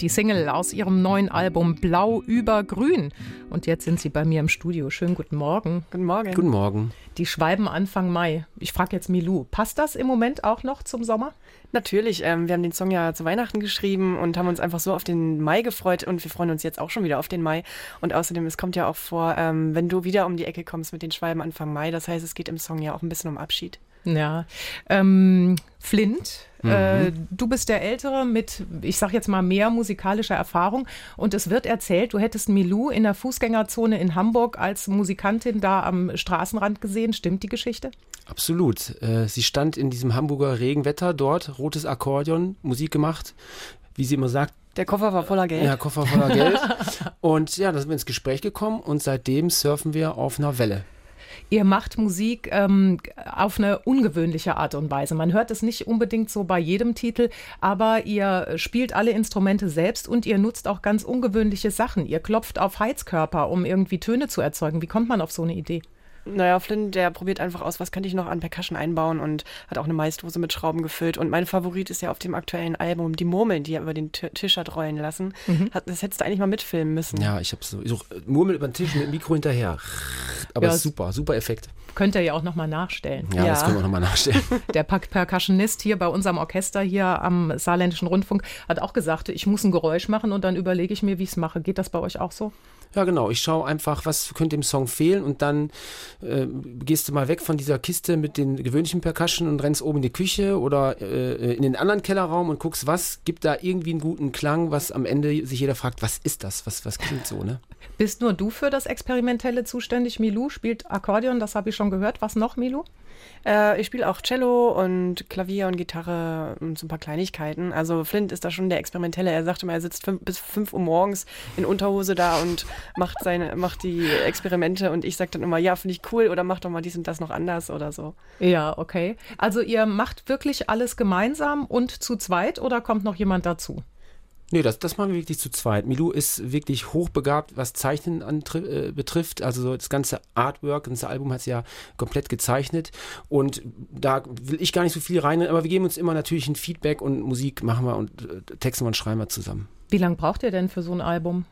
Die Single aus ihrem neuen Album Blau über Grün. Und jetzt sind sie bei mir im Studio. Schönen guten Morgen. Guten Morgen. Guten Morgen. Die Schwalben Anfang Mai. Ich frage jetzt Milou, passt das im Moment auch noch zum Sommer? Natürlich. Ähm, wir haben den Song ja zu Weihnachten geschrieben und haben uns einfach so auf den Mai gefreut und wir freuen uns jetzt auch schon wieder auf den Mai. Und außerdem, es kommt ja auch vor, ähm, wenn du wieder um die Ecke kommst mit den Schwalben Anfang Mai. Das heißt, es geht im Song ja auch ein bisschen um Abschied. Ja. Ähm, Flint, mhm. äh, du bist der Ältere mit, ich sag jetzt mal, mehr musikalischer Erfahrung. Und es wird erzählt, du hättest Milou in der Fußgängerzone in Hamburg als Musikantin da am Straßenrand gesehen. Stimmt die Geschichte? Absolut. Äh, sie stand in diesem Hamburger Regenwetter dort, rotes Akkordeon, Musik gemacht. Wie sie immer sagt, der Koffer war voller Geld. Ja, Koffer voller Geld. und ja, da sind wir ins Gespräch gekommen und seitdem surfen wir auf einer Welle. Ihr macht Musik ähm, auf eine ungewöhnliche Art und Weise. Man hört es nicht unbedingt so bei jedem Titel, aber ihr spielt alle Instrumente selbst und ihr nutzt auch ganz ungewöhnliche Sachen. Ihr klopft auf Heizkörper, um irgendwie Töne zu erzeugen. Wie kommt man auf so eine Idee? Naja, Flynn, der probiert einfach aus, was könnte ich noch an Percussion einbauen und hat auch eine Maisdose mit Schrauben gefüllt. Und mein Favorit ist ja auf dem aktuellen Album die Murmeln, die er über den Tisch hat rollen lassen. Mhm. das hättest du eigentlich mal mitfilmen müssen. Ja, ich habe so, so Murmel über den Tisch mit dem Mikro hinterher. Aber ja, super, super Effekt. Könnt ihr ja auch nochmal nachstellen. Ja, ja, das können wir nochmal nachstellen. Der Percussionist hier bei unserem Orchester hier am Saarländischen Rundfunk hat auch gesagt, ich muss ein Geräusch machen und dann überlege ich mir, wie ich es mache. Geht das bei euch auch so? Ja, genau. Ich schaue einfach, was könnte im Song fehlen und dann äh, gehst du mal weg von dieser Kiste mit den gewöhnlichen Percussion und rennst oben in die Küche oder äh, in den anderen Kellerraum und guckst, was gibt da irgendwie einen guten Klang, was am Ende sich jeder fragt, was ist das? Was, was klingt so, ne? Bist nur du für das Experimentelle zuständig? Milou spielt Akkordeon, das habe ich schon gehört. Was noch, Milou? Äh, ich spiele auch Cello und Klavier und Gitarre und so ein paar Kleinigkeiten. Also Flint ist da schon der Experimentelle. Er sagte mal, er sitzt fünf, bis fünf Uhr morgens in Unterhose da und macht seine, macht die Experimente und ich sage dann immer, ja, finde ich cool oder mach doch mal dies und das noch anders oder so. Ja, okay. Also ihr macht wirklich alles gemeinsam und zu zweit oder kommt noch jemand dazu? Nee, das, das machen wir wirklich zu zweit. Milou ist wirklich hochbegabt, was Zeichnen äh, betrifft. Also das ganze Artwork, das ganze Album hat sie ja komplett gezeichnet. Und da will ich gar nicht so viel rein, aber wir geben uns immer natürlich ein Feedback und Musik machen wir und äh, texten wir und schreiben wir zusammen. Wie lange braucht ihr denn für so ein Album?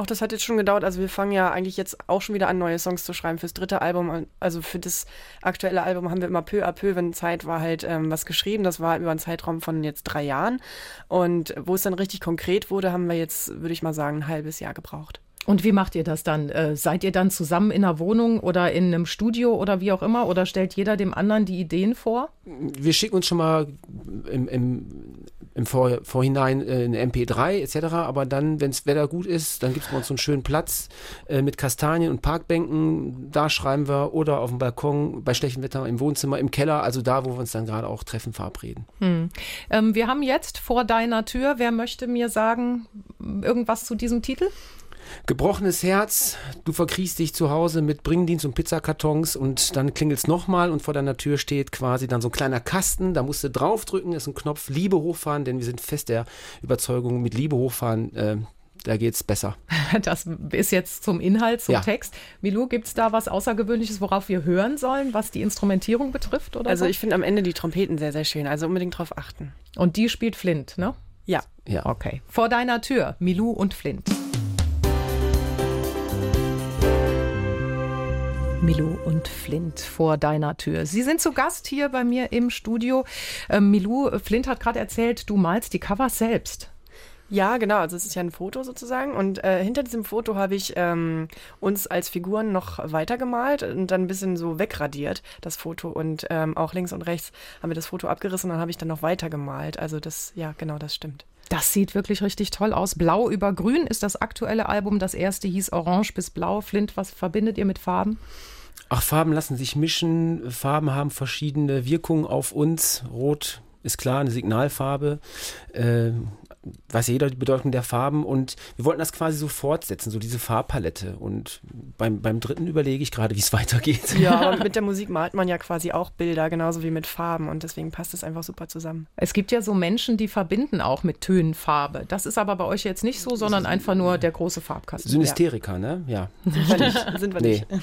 Auch das hat jetzt schon gedauert. Also wir fangen ja eigentlich jetzt auch schon wieder an, neue Songs zu schreiben fürs dritte Album. Also für das aktuelle Album haben wir immer peu à peu, wenn Zeit war, halt ähm, was geschrieben. Das war über einen Zeitraum von jetzt drei Jahren. Und wo es dann richtig konkret wurde, haben wir jetzt, würde ich mal sagen, ein halbes Jahr gebraucht. Und wie macht ihr das dann? Äh, seid ihr dann zusammen in einer Wohnung oder in einem Studio oder wie auch immer? Oder stellt jeder dem anderen die Ideen vor? Wir schicken uns schon mal im, im im Vor Vorhinein äh, eine MP3 etc. Aber dann, wenn das Wetter gut ist, dann gibt es bei uns so einen schönen Platz äh, mit Kastanien und Parkbänken. Da schreiben wir oder auf dem Balkon bei schlechtem Wetter im Wohnzimmer, im Keller, also da, wo wir uns dann gerade auch treffen, verabreden. Hm. Ähm, wir haben jetzt vor deiner Tür, wer möchte mir sagen, irgendwas zu diesem Titel? Gebrochenes Herz, du verkriechst dich zu Hause mit Bringdienst und Pizzakartons und dann klingelt es nochmal und vor deiner Tür steht quasi dann so ein kleiner Kasten, da musst du draufdrücken, ist ein Knopf Liebe hochfahren, denn wir sind fest der Überzeugung, mit Liebe hochfahren, äh, da es besser. Das ist jetzt zum Inhalt, zum ja. Text. Milou, gibt es da was Außergewöhnliches, worauf wir hören sollen, was die Instrumentierung betrifft? Oder also so? ich finde am Ende die Trompeten sehr, sehr schön, also unbedingt drauf achten. Und die spielt Flint, ne? Ja. Ja. Okay. Vor deiner Tür, Milou und Flint. Milou und Flint vor deiner Tür. Sie sind zu Gast hier bei mir im Studio. Ähm, Milou, Flint hat gerade erzählt, du malst die Covers selbst. Ja, genau. Also es ist ja ein Foto sozusagen. Und äh, hinter diesem Foto habe ich ähm, uns als Figuren noch weiter gemalt und dann ein bisschen so wegradiert, das Foto. Und ähm, auch links und rechts haben wir das Foto abgerissen und dann habe ich dann noch weiter gemalt. Also das, ja, genau, das stimmt. Das sieht wirklich richtig toll aus. Blau über Grün ist das aktuelle Album. Das erste hieß Orange bis Blau. Flint, was verbindet ihr mit Farben? Ach, Farben lassen sich mischen. Farben haben verschiedene Wirkungen auf uns. Rot ist klar eine Signalfarbe. Äh, weiß ja jeder die Bedeutung der Farben und wir wollten das quasi so fortsetzen, so diese Farbpalette. Und beim, beim dritten überlege ich gerade, wie es weitergeht. Ja, aber mit der Musik malt man ja quasi auch Bilder, genauso wie mit Farben und deswegen passt es einfach super zusammen. Es gibt ja so Menschen, die verbinden auch mit Tönen Farbe. Das ist aber bei euch jetzt nicht so, sondern einfach nur der große Farbkasten. Synesteriker, ja. ne? Ja. Sind wir nicht. Sind wir nee. nicht.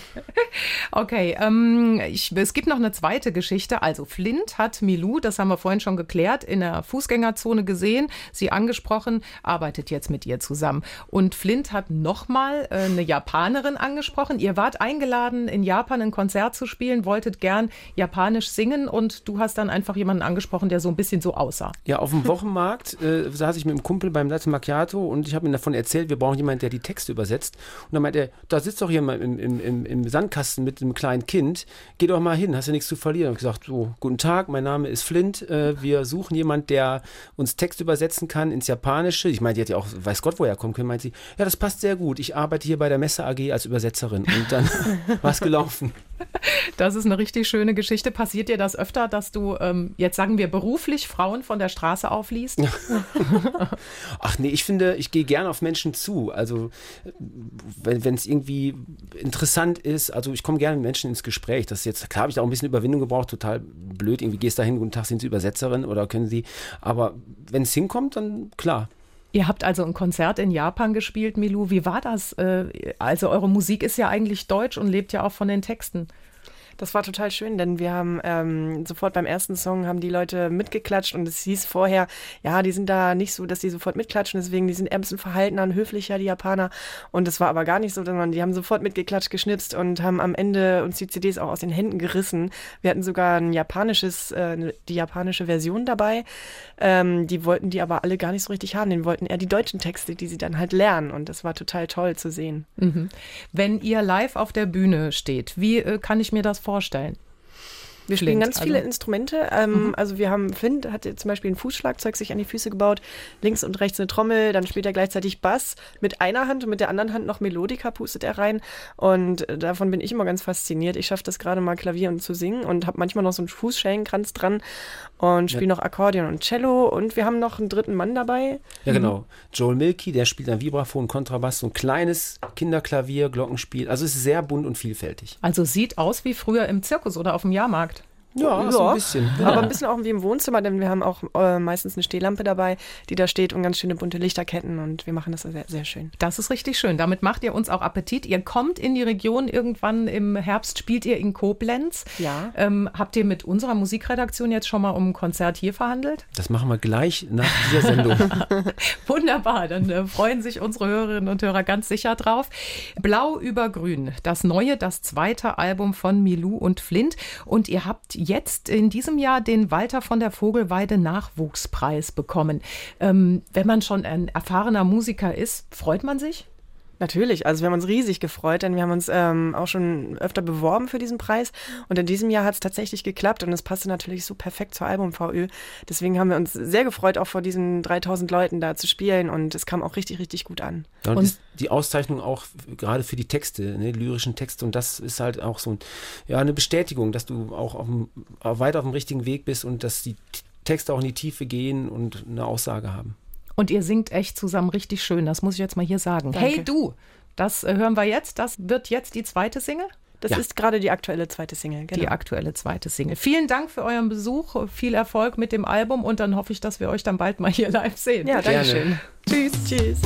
Okay, ähm, ich, es gibt noch eine zweite Geschichte. Also Flint hat Milou, das haben wir vorhin schon geklärt, in der Fußgängerzone gesehen, sie angesprochen, arbeitet jetzt mit ihr zusammen. Und Flint hat nochmal äh, eine Japanerin angesprochen. Ihr wart eingeladen, in Japan ein Konzert zu spielen, wolltet gern japanisch singen und du hast dann einfach jemanden angesprochen, der so ein bisschen so aussah. Ja, auf dem Wochenmarkt äh, saß ich mit einem Kumpel beim Latte Macchiato und ich habe ihm davon erzählt, wir brauchen jemanden, der die Texte übersetzt. Und dann meint er, da sitzt doch jemand im, im, im, im Sandkasten mit einem kleinen Kind, geh doch mal hin, hast ja nichts zu verlieren. Und ich gesagt, so, guten Tag, mein Name ist Flint, äh, wir suchen jemanden, der uns Text übersetzen kann ins Japanische. Ich meine, die hat ja auch, weiß Gott, woher kommen können, meint sie, ja, das passt sehr gut. Ich arbeite hier bei der Messe AG als Übersetzerin. Und dann war es gelaufen. Das ist eine richtig schöne Geschichte. Passiert dir das öfter, dass du, ähm, jetzt sagen wir beruflich, Frauen von der Straße aufliest? Ach nee, ich finde, ich gehe gerne auf Menschen zu. Also wenn es irgendwie interessant ist, also ich komme gerne mit Menschen ins Gespräch. Das ist jetzt, klar habe ich auch ein bisschen Überwindung gebraucht, total blöd. Irgendwie gehst du dahin, guten Tag, sind Sie Übersetzerin oder können Sie. Aber wenn es hinkommt, dann klar. Ihr habt also ein Konzert in Japan gespielt, Milou. Wie war das? Äh, also eure Musik ist ja eigentlich deutsch und lebt ja auch von den Texten. Das war total schön, denn wir haben ähm, sofort beim ersten Song haben die Leute mitgeklatscht und es hieß vorher, ja, die sind da nicht so, dass die sofort mitklatschen, deswegen die sind eher ein bisschen verhaltener und höflicher, die Japaner. Und das war aber gar nicht so, sondern die haben sofort mitgeklatscht, geschnipst und haben am Ende uns die CDs auch aus den Händen gerissen. Wir hatten sogar ein japanisches, äh, die japanische Version dabei. Ähm, die wollten die aber alle gar nicht so richtig haben. Den wollten eher die deutschen Texte, die sie dann halt lernen. Und das war total toll zu sehen. Mhm. Wenn ihr live auf der Bühne steht, wie äh, kann ich mir das vorstellen? vorstellen. Wir spielen ganz viele also. Instrumente. Ähm, mhm. Also wir haben, Finn hat zum Beispiel ein Fußschlagzeug sich an die Füße gebaut, links und rechts eine Trommel, dann spielt er gleichzeitig Bass mit einer Hand und mit der anderen Hand noch Melodika pustet er rein. Und äh, davon bin ich immer ganz fasziniert. Ich schaffe das gerade mal Klavier und zu singen und habe manchmal noch so einen Fußschellenkranz dran und spiele ja. noch Akkordeon und Cello und wir haben noch einen dritten Mann dabei. Ja, genau. Joel Milky, der spielt ein Vibraphon, Kontrabass, so ein kleines Kinderklavier, Glockenspiel. Also es ist sehr bunt und vielfältig. Also sieht aus wie früher im Zirkus oder auf dem Jahrmarkt. Ja, ja, so ein bisschen. Ja. Aber ein bisschen auch wie im Wohnzimmer, denn wir haben auch äh, meistens eine Stehlampe dabei, die da steht und ganz schöne bunte Lichterketten und wir machen das sehr, sehr schön. Das ist richtig schön. Damit macht ihr uns auch Appetit. Ihr kommt in die Region irgendwann im Herbst, spielt ihr in Koblenz. Ja. Ähm, habt ihr mit unserer Musikredaktion jetzt schon mal um ein Konzert hier verhandelt? Das machen wir gleich nach dieser Sendung. Wunderbar, dann äh, freuen sich unsere Hörerinnen und Hörer ganz sicher drauf. Blau über Grün, das neue, das zweite Album von Milou und Flint. Und ihr habt jetzt in diesem Jahr den Walter von der Vogelweide Nachwuchspreis bekommen. Ähm, wenn man schon ein erfahrener Musiker ist, freut man sich? Natürlich, also wir haben uns riesig gefreut, denn wir haben uns ähm, auch schon öfter beworben für diesen Preis und in diesem Jahr hat es tatsächlich geklappt und es passte natürlich so perfekt zur Album-VÖ. Deswegen haben wir uns sehr gefreut, auch vor diesen 3000 Leuten da zu spielen und es kam auch richtig, richtig gut an. Ja, und, und die Auszeichnung auch gerade für die Texte, ne, lyrischen Texte und das ist halt auch so ein, ja, eine Bestätigung, dass du auch auf dem, weit auf dem richtigen Weg bist und dass die Texte auch in die Tiefe gehen und eine Aussage haben. Und ihr singt echt zusammen richtig schön, das muss ich jetzt mal hier sagen. Danke. Hey du, das äh, hören wir jetzt. Das wird jetzt die zweite Single? Das ja. ist gerade die aktuelle zweite Single. Genau. Die aktuelle zweite Single. Vielen Dank für euren Besuch, viel Erfolg mit dem Album und dann hoffe ich, dass wir euch dann bald mal hier live sehen. Ja, danke schön. Tschüss. Tschüss.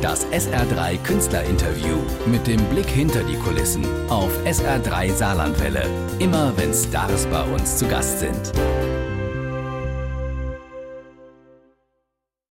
Das SR3 Künstlerinterview mit dem Blick hinter die Kulissen auf SR3 Saarlandwelle. Immer wenn Stars bei uns zu Gast sind.